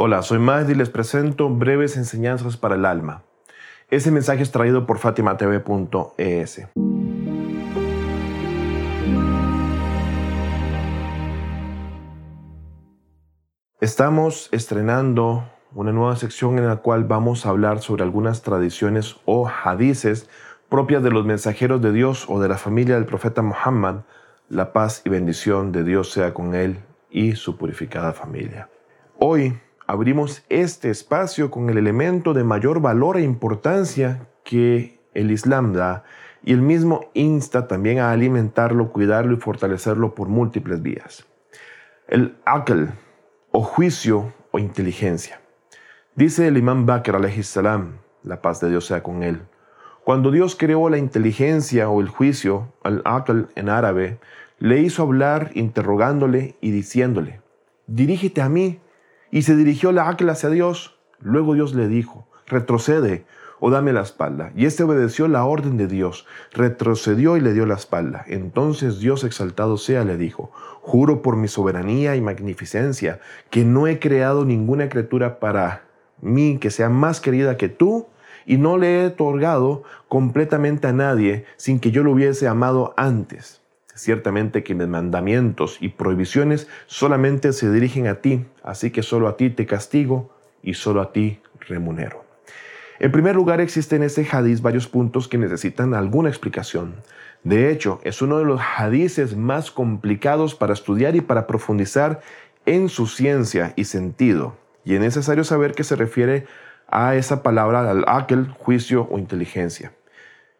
Hola, soy Mahdi y les presento breves enseñanzas para el alma. Ese mensaje es traído por fatimatv.es. Estamos estrenando una nueva sección en la cual vamos a hablar sobre algunas tradiciones o hadices propias de los mensajeros de Dios o de la familia del profeta Muhammad. La paz y bendición de Dios sea con él y su purificada familia. Hoy abrimos este espacio con el elemento de mayor valor e importancia que el Islam da y el mismo insta también a alimentarlo, cuidarlo y fortalecerlo por múltiples vías. El akal o juicio o inteligencia. Dice el imam Bakr salam, la paz de Dios sea con él, cuando Dios creó la inteligencia o el juicio, al akal en árabe, le hizo hablar interrogándole y diciéndole, dirígete a mí y se dirigió la Aquila hacia Dios. Luego Dios le dijo, retrocede o dame la espalda. Y éste obedeció la orden de Dios, retrocedió y le dio la espalda. Entonces Dios exaltado sea le dijo, juro por mi soberanía y magnificencia, que no he creado ninguna criatura para mí que sea más querida que tú, y no le he otorgado completamente a nadie sin que yo lo hubiese amado antes. Ciertamente que mis mandamientos y prohibiciones solamente se dirigen a ti, así que solo a ti te castigo y solo a ti remunero. En primer lugar, existen en este hadiz varios puntos que necesitan alguna explicación. De hecho, es uno de los hadices más complicados para estudiar y para profundizar en su ciencia y sentido. Y es necesario saber que se refiere a esa palabra, al aquel, juicio o inteligencia.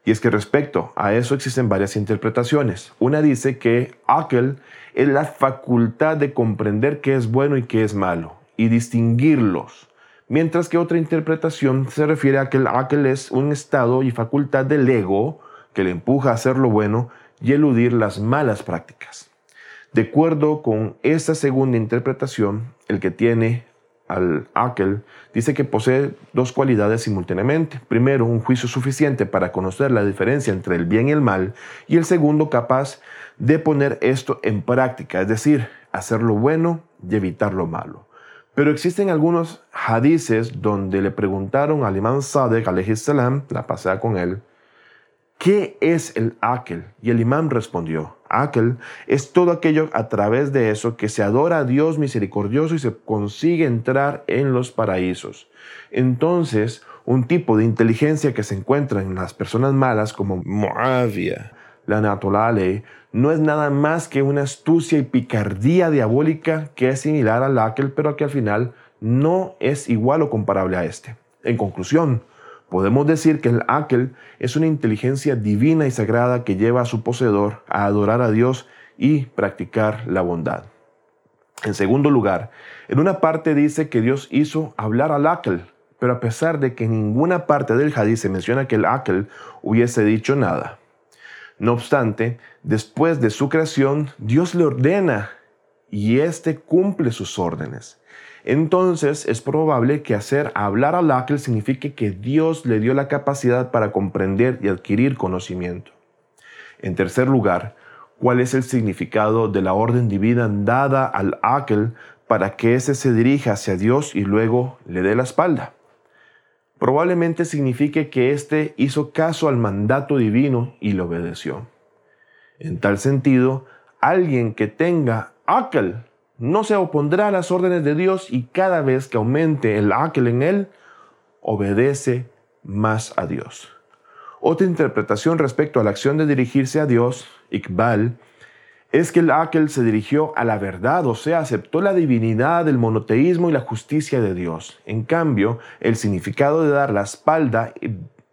Y es que respecto a eso existen varias interpretaciones. Una dice que aquel es la facultad de comprender qué es bueno y qué es malo y distinguirlos. Mientras que otra interpretación se refiere a que aquel es un estado y facultad del ego que le empuja a hacer lo bueno y eludir las malas prácticas. De acuerdo con esta segunda interpretación, el que tiene al Akel, dice que posee dos cualidades simultáneamente. Primero, un juicio suficiente para conocer la diferencia entre el bien y el mal, y el segundo, capaz de poner esto en práctica, es decir, hacer lo bueno y evitar lo malo. Pero existen algunos hadices donde le preguntaron al imán Sadek, salam, la pasada con él, ¿qué es el Akel? Y el imán respondió, Aquel es todo aquello a través de eso que se adora a Dios misericordioso y se consigue entrar en los paraísos. Entonces, un tipo de inteligencia que se encuentra en las personas malas como Moavia, la Natolale, no es nada más que una astucia y picardía diabólica que es similar al Aquel, pero que al final no es igual o comparable a este. En conclusión, Podemos decir que el Akel es una inteligencia divina y sagrada que lleva a su poseedor a adorar a Dios y practicar la bondad. En segundo lugar, en una parte dice que Dios hizo hablar al Akel, pero a pesar de que en ninguna parte del hadith se menciona que el Akel hubiese dicho nada. No obstante, después de su creación, Dios le ordena y éste cumple sus órdenes entonces es probable que hacer hablar al ángel signifique que Dios le dio la capacidad para comprender y adquirir conocimiento. En tercer lugar, ¿cuál es el significado de la orden divina dada al ángel para que éste se dirija hacia Dios y luego le dé la espalda? Probablemente signifique que éste hizo caso al mandato divino y lo obedeció. En tal sentido, alguien que tenga ángel no se opondrá a las órdenes de Dios y cada vez que aumente el aquel en él, obedece más a Dios. Otra interpretación respecto a la acción de dirigirse a Dios, Iqbal, es que el aquel se dirigió a la verdad, o sea, aceptó la divinidad, el monoteísmo y la justicia de Dios. En cambio, el significado de dar la espalda,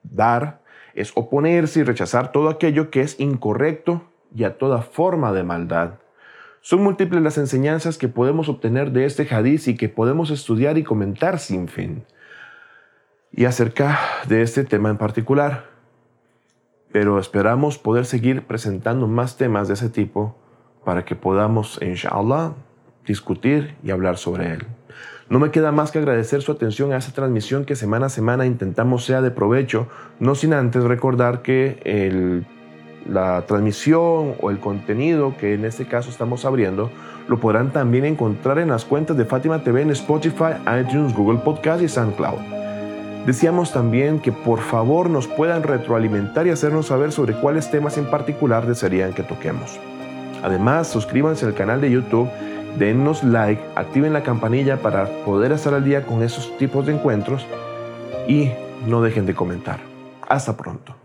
dar, es oponerse y rechazar todo aquello que es incorrecto y a toda forma de maldad. Son múltiples las enseñanzas que podemos obtener de este hadiz y que podemos estudiar y comentar sin fin. Y acerca de este tema en particular. Pero esperamos poder seguir presentando más temas de ese tipo para que podamos, inshallah, discutir y hablar sobre él. No me queda más que agradecer su atención a esta transmisión que semana a semana intentamos sea de provecho, no sin antes recordar que el la transmisión o el contenido que en este caso estamos abriendo lo podrán también encontrar en las cuentas de Fátima TV en Spotify, iTunes, Google Podcast y SoundCloud. Decíamos también que por favor nos puedan retroalimentar y hacernos saber sobre cuáles temas en particular desearían que toquemos. Además, suscríbanse al canal de YouTube, dennos like, activen la campanilla para poder estar al día con esos tipos de encuentros y no dejen de comentar. Hasta pronto.